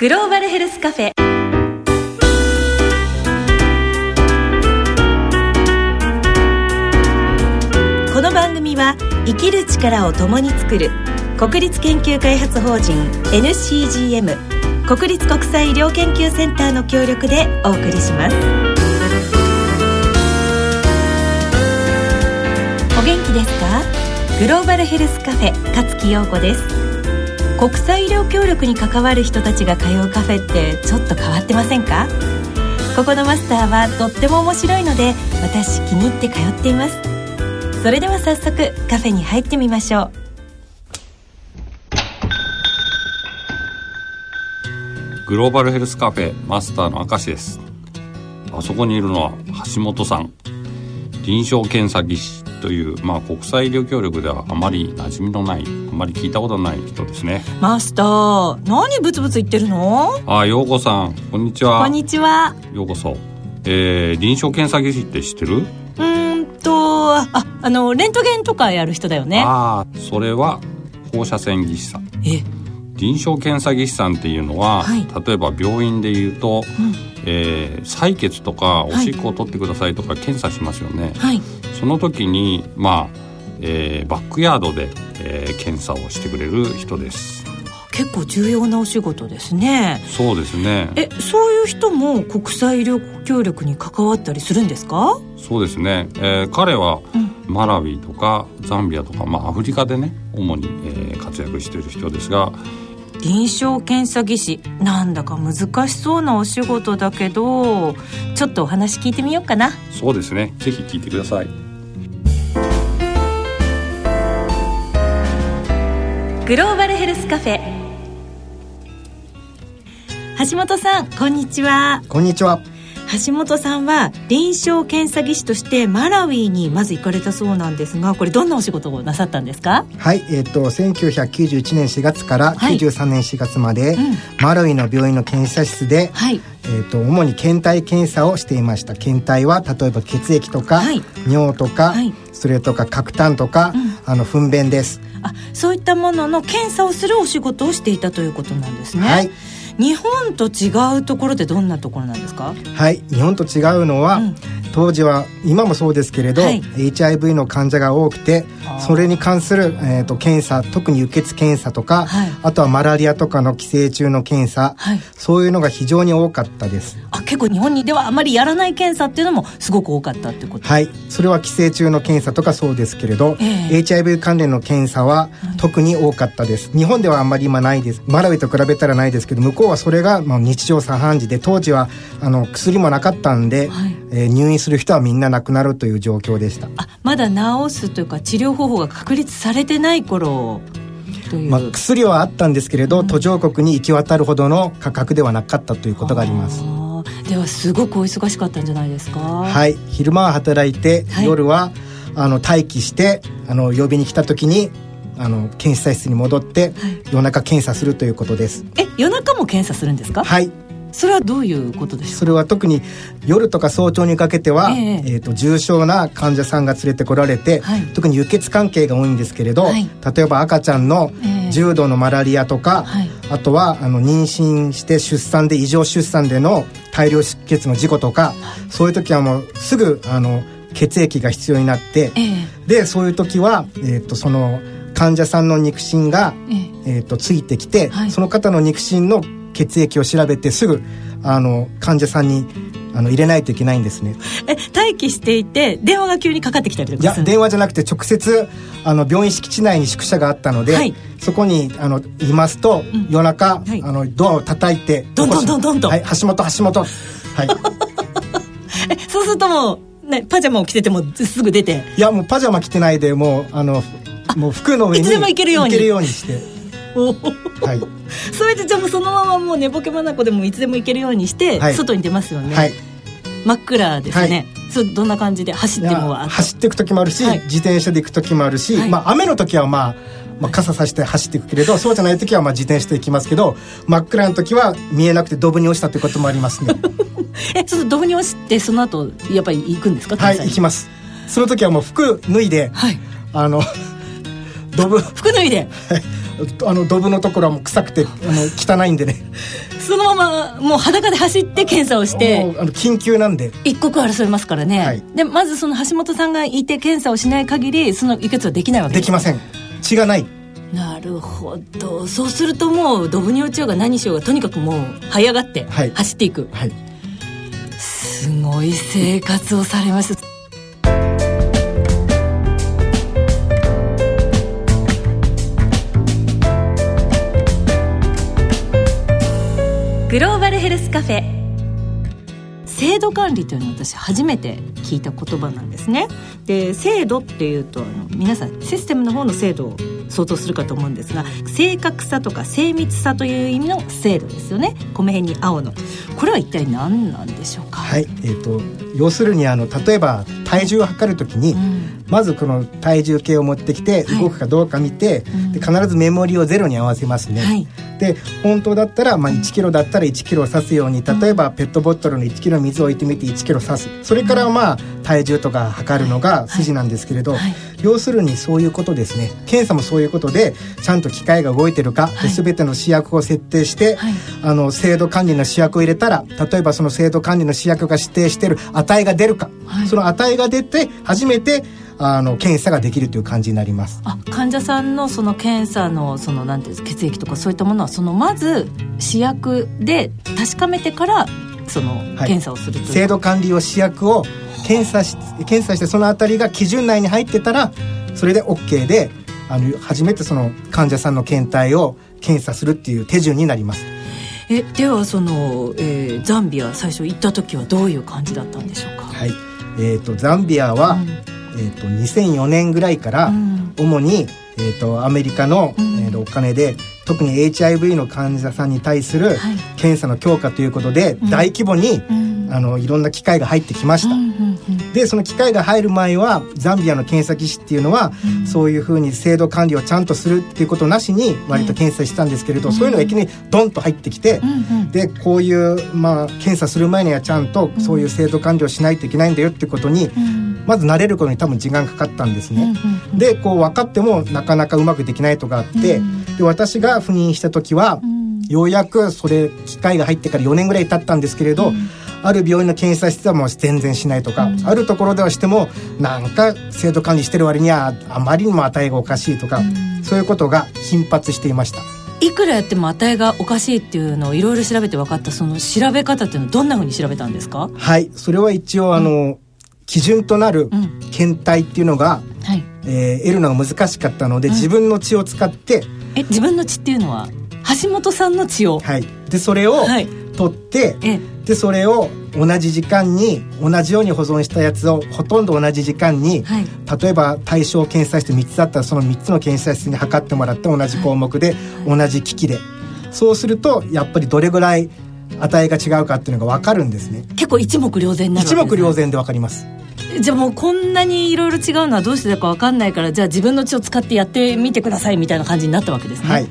グローバルヘルスカフェこの番組は生きる力を共に作る国立研究開発法人 NCGM 国立国際医療研究センターの協力でお送りします。お元気ですか？グローバルヘルスカフェ勝木陽子です。国際医療協力に関わる人たちが通うカフェってちょっと変わってませんか？ここのマスターはとっても面白いので私気に入って通っています。それでは早速カフェに入ってみましょう。グローバルヘルスカフェマスターの明石です。あそこにいるのは橋本さん。臨床検査技師。という、まあ、国際医療協力ではあまり馴染みのないあまり聞いたことない人ですね。マスター何ブツブツ言ってるの？あ陽子さんこんにちは。こんにちは。ようこそ。えー、臨床検査技師って知ってる？うーんとああのレントゲンとかやる人だよね。ああそれは放射線技師さん。え？臨床検査技師さんっていうのは、はい。例えば病院でいうと、うんえー採血とかおはい。しっこを取ってくださいとか検査しますよね、はい。その時にまあ、えーバックヤードで、えー検査をしてくれる人です。結構重要なお仕事ですね。そうですね。えそういう人も国際医療協力に関わったりするんですか？そうですね、えー彼はうん。マラウィとかザンビアとか、まあ、アフリカでね主に、えー活躍している人ですが臨床検査技師なんだか難しそうなお仕事だけどちょっとお話聞いてみようかな。そうですね。ぜひ聞いてください。グローバルヘルスカフェ。橋本さんこんにちは。こんにちは。橋本さんは臨床検査技師としてマラウィにまず行かれたそうなんですがこれどんなお仕事をなさったんですか？はい、えっ、と1991年4月からはい93年4月まで、うん。マラウイの病院の検査室で、はい。えっ、と主に検体検査をしていました。検体は例えば血液とか、はい。尿とか、はい。それとか角炭とか、うん。あの糞便です。あそういったものの検査をするお仕事をしていたということなんですね、はい日本と違うところってどんなところなんですか？はい、日本と違うのは、うん。当時は今もそうですけれど、はい。HIV の患者が多くてそれに関する、えー、と検査特に輸血検査とか、はい。あとはマラリアとかの寄生虫の検査、はい。そういうのが非常に多かったです。あ結構日本にではあまりやらない検査っていうのもすごく多かったってこと？はい。それは寄生虫の検査とかそうですけれど、ええ。HIV 関連の検査は特に多かったです。日本ではあんまり今ないです。マラウイと比べたらないですけど向こうはそれがまあ日常茶飯事で当時はあの薬もなかったんで、はい。えー入院する人はみんな亡くなるという状況でした。あまだ治すというか治療方法が確立されてない頃という、まあ、薬はあったんですけれど、途上国に行き渡るほどの価格ではなかったということがあります。ではすごくお忙しかったんじゃないですか？はい。昼間は働いて、はい。夜はあの待機してあの呼びに来た時にあの検査室に戻って、夜中検査するということです。え夜中も検査するんですか？はい。それはどういうことでしょそれは特に夜とか早朝にかけては、ええ。えーと重症な患者さんが連れてこられて、はい。特に輸血関係が多いんですけれど、はい。例えば赤ちゃんのええ。重度のマラリアとか、はい。あとはあの妊娠して出産で異常出産での大量出血の事故とか、そういう時はもうすぐあの血液が必要になって、うえ。でそういう時は、えー、とその患者さんの肉親が、ええ。えー、とついてきて、はい。その方の肉親の血液を調べてすぐあの患者さんにあの入れないといけないんですね。え待機していて電話が急にかかってきたりといやか？する電話じゃなくて直接あの病院敷地内に宿舎があったので、はい。そこにあのいますと、ん。夜中、はい。あのドアを叩いてどんどんどんどんと。はい橋本橋本。はい。えそうするともう、ね、パジャマを着ててもすぐ出て。いやもうパジャマ着てないでもうあのもう服の上にいつでも行けるように。行けるようにして。おはい。それでじゃあもうそのままもう寝ぼけ眼でもいつでも行けるようにして、はい。外に出ますよね、はい。真っ暗ですね、そうどんな感じで走っても走っていく時もあるし、はい。自転車で行く時もあるし、はい。まあ雨の時はまあまあ、傘さして走っていくけれどそうじゃない時はまあ自転車で行きますけど真っ暗の時は見えなくてドブに落ちたということもありますね。えそのドブに落ちてその後やっぱり行くんですかはい行きます。その時はもう服脱いではい。あのドブ服脱いで？あのドブのところはもう臭くてあの汚いんでねそのままもう裸で走って検査をしてあの緊急なんで。一刻争いますからね、はい。でまずその橋本さんがいて検査をしない限りその輸血はできないわけできません。血がない。なるほど。そうするともうドブに落ちようが何しようがとにかくもう這い上がってはい。走っていく、はい。すごい生活をされましたグローバルヘルスカフェ。制度管理というのは私初めて聞いた言葉なんですね。で制度っていうとあの皆さんシステムの方の制度を想像するかと思うんですが正確さとか精密さという意味の制度ですよね。米辺に青の。これは一体何なんでしょうか？はいえー、と要するにあの例えば体重を測るときに、うんまずこの体重計を持ってきてはい。動くかどうか見て、うん。で必ずメモリをゼロに合わせますね、はい。で本当だったら、まあ、1キロだったら1キロを指すように例えばペットボトルの1キロ水を置いてみて1キロ指す。それからまあ体重とか測るのが筋なんですけれど、はい。要するにそういうことですね。検査もそういうことでちゃんと機械が動いてるか、はい。で全ての試薬を設定して、はい。あの制度管理の試薬を入れたら例えばその制度管理の試薬が指定している値が出るか、はい。その値が出て初めてあの検査ができるという感じになります。あ患者さんのその検査のそのなんていうんです血液とかそういったものはそのまず試薬で確かめてからそのはい。検査をするという、制度管理用試薬を検査し検査してそのあたりが基準内に入ってたらそれで OK であの初めてその患者さんの検体を検査するっていう手順になります。えではその、えーザンビア最初行った時はどういう感じだったんでしょうか、はい。えー、とザンビアは、うんえー、と2004年ぐらいから、うん。主に、えー、とアメリカの、うん。えーとお金で特に HIV の患者さんに対するはい。検査の強化ということで、うん。大規模に、うん。あのいろんな機械が入ってきました、うんうんうん。でその機械が入る前はザンビアの検査技師っていうのは、うん。そういうふうに制度管理をちゃんとするっていうことなしに割と検査したんですけれど、そういうのがいきなりドンと入ってきて、うんうん。でこういう、まあ、検査する前にはちゃんとそういう制度管理をしないといけないんだよっていうことに、うんまず慣れることに多分時間かかったんですね。うんうんでこう分かってもなかなかうまくできないとかあって、うん。で私が赴任した時は、うん。ようやくそれ機械が入ってから4年ぐらい経ったんですけれど、うん。ある病院の検査室はもう全然しないとか、うん。あるところではしてもなんか制度管理してる割にはあまりにも値がおかしいとか、うん。そういうことが頻発していました。いくらやっても値がおかしいっていうのをいろいろ調べて分かったその調べ方っていうのはどんなふうに調べたんですか？はい。それは一応あの、基準となるうん。検体っていうのが、はい。えー得るのが難しかったので、うん自分の血を使って、え自分の血っていうのは橋本さんの血を？はい、でそれをはい。取って、えでそれを同じ時間に同じように保存したやつをほとんど同じ時間に、はい。例えば対象検査室3つだったらその3つの検査室に測ってもらって同じ項目で、同じ機器で。そうするとやっぱりどれぐらい値が違うかっていうのが分かるんですね。結構一目瞭然になるね。目瞭然で分かります。じゃあもうこんなにいろいろ違うのはどうしてだか分かんないからじゃあ自分の血を使ってやってみてくださいみたいな感じになったわけですね、はい。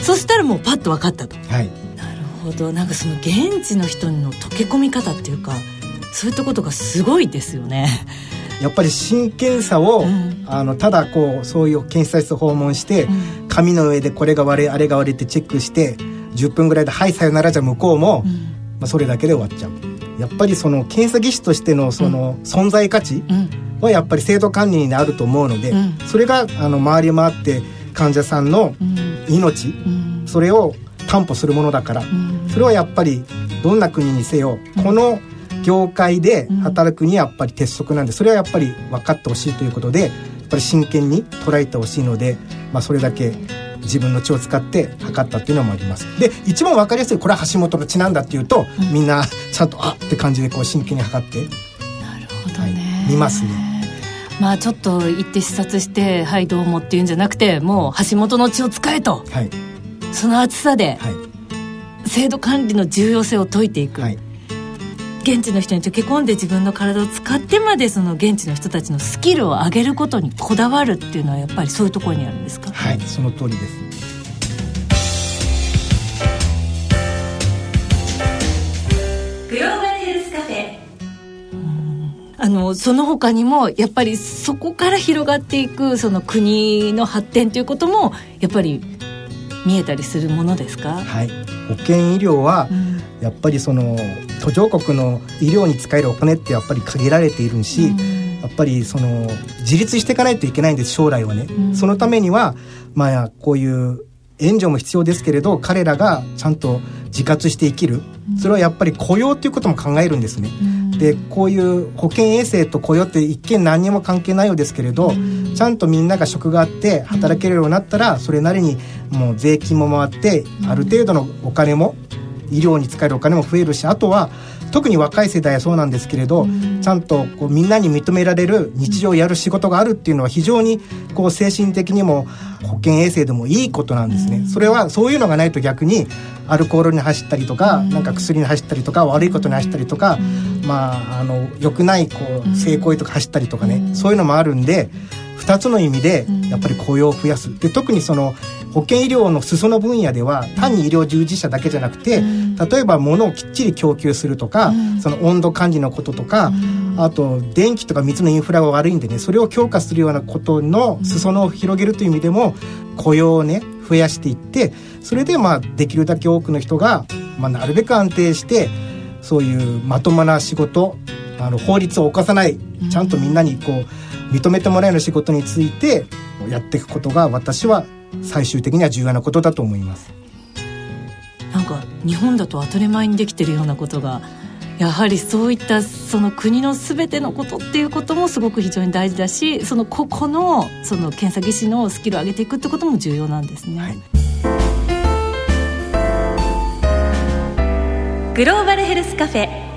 そしたらもうパッと分かったと。はい。なるほど。なんかその現地の人の溶け込み方っていうかそういったことがすごいですよね。やっぱり真剣さを、うん。あのただこうそういう検査室を訪問して、うん。紙の上でこれが悪いあれが悪いってチェックして10分ぐらいで「はいさよなら」じゃ向こうも、うん。まあ、それだけで終わっちゃう。やっぱりその検査技師としてのその存在価値うん。はやっぱり制度管理にあると思うので、うん。それがあの回り回って患者さんのうん。命うん。それを担保するものだからうん。それはやっぱりどんな国にせよこの業界で働くにはやっぱり鉄則なんでそれはやっぱり分かってほしいということでやっぱり真剣に捉えてほしいので、まあ、それだけ自分の血を使って測ったっていうのもあります。で一番分かりやすいこれは橋本の血なんだっていうと、うん。みんなちゃんとあって感じでこう真剣に測って。なるほどね、はい見ますね。まあちょっと行って視察して「はいどうも」っていうんじゃなくてもう橋本の血を使えと。はい。その厚さではい。制度管理の重要性を説いていく、はい現地の人に溶け込んで自分の体を使ってまでその現地の人たちのスキルを上げることにこだわるっていうのはやっぱりそういうところにあるんですか？はいその通りです。グローバルヘルスカフェ。あのその他にもやっぱりそこから広がっていくその国の発展ということもやっぱり見えたりするものですか？はい。保険医療は、やっぱりその途上国の医療に使えるお金ってやっぱり限られているし、やっぱりその自立していかないといけないんです将来はね、そのためにはまあこういう援助も必要ですけれど彼らがちゃんと自活して生きる。それはやっぱり雇用ということも考えるんですね。でこういう保健衛生と雇用って一見何にも関係ないようですけれどちゃんとみんなが職があって働けるようになったらそれなりにもう税金も回ってある程度のお金も医療に使えるお金も増えるしあとは特に若い世代はそうなんですけれど、ちゃんとこうみんなに認められる日常をやる仕事があるっていうのは非常にこう精神的にも保健衛生でもいいことなんですね、それはそういうのがないと逆にアルコールに走ったりとか、なんか薬に走ったりとか悪いことに走ったりとか、まああの良くないこう性行為とか走ったりとかね、そういうのもあるんで2つの意味でやっぱり雇用を増やす。で特にその保健医療の裾野分野では単に医療従事者だけじゃなくて、例えば物をきっちり供給するとか、その温度管理のこととか、あと電気とか水のインフラが悪いんでねそれを強化するようなことの裾野を広げるという意味でも雇用をね増やしていってそれでまあできるだけ多くの人が、まあ、なるべく安定してそういうまともな仕事あの法律を犯さないちゃんとみんなにこう認めてもらえる仕事についてやっていくことが私は最終的には重要なことだと思います。なんか日本だと当たり前にできてるようなことがやはりそういったその国の全てのことっていうこともすごく非常に大事だしその個々のその検査技師のスキルを上げていくってことも重要なんですね、はい、グローバルヘルスカフェ。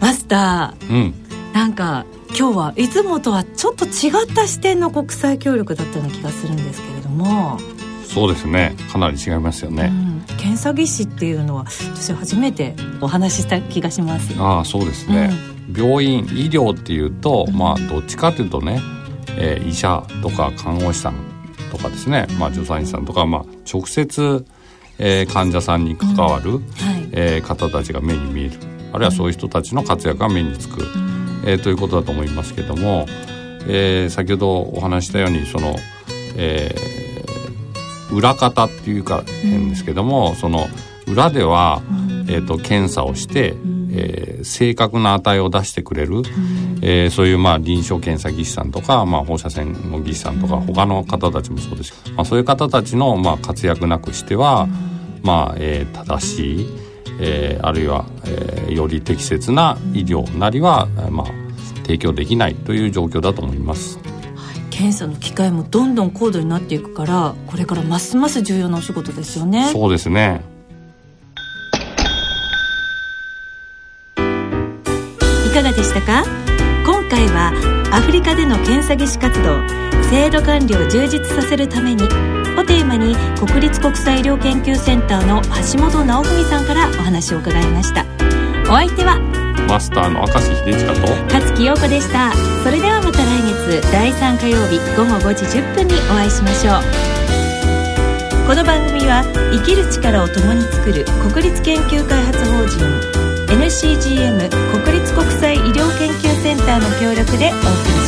マスター、うん、なんか今日はいつもとはちょっと違った視点の国際協力だったような気がするんですけれども。そうですね。かなり違いますよね、うん、検査技師っていうのは私初めてお話しした気がします。ああそうですね、うん、病院医療っていうとまあどっちかというとね、えー、医者とか看護師さんとかですね、まあ、助産師さんとか、まあ、直接、えー、患者さんに関わる、うん。はい、えー、方たちが目に見える。あるいはそういう人たちの活躍が目につく、うんえー、ということだと思いますけども、えー、先ほどお話したようにその、えー、裏方っていうか変ですけども、うん、その裏では、うん、えーと、検査をして、うん、えー、正確な値を出してくれる、うん、えー、そういうまあ臨床検査技師さんとか、まあ、放射線の技師さんとか、他の方たちもそうですけど、まあ、そういう方たちのまあ活躍なくしては、まあえー、正しいえー、あるいは、えー、より適切な医療なりは、まあ、提供できないという状況だと思います。検査の機会もどんどん高度になっていくからこれからますます重要なお仕事ですよね。そうですね。いかがでしたか？今回はアフリカでの検査技師活動制度管理を充実させるためにをテーマに国立国際医療研究センターの橋本直文さんからお話を伺いました。お相手はマスターの明石秀親と勝木陽子でした。それではまた来月第3火曜日午後5時10分にお会いしましょう。この番組は生きる力を共に作る国立研究開発法人 NCGM 国立国際医療研究センターの協力でお送りしました。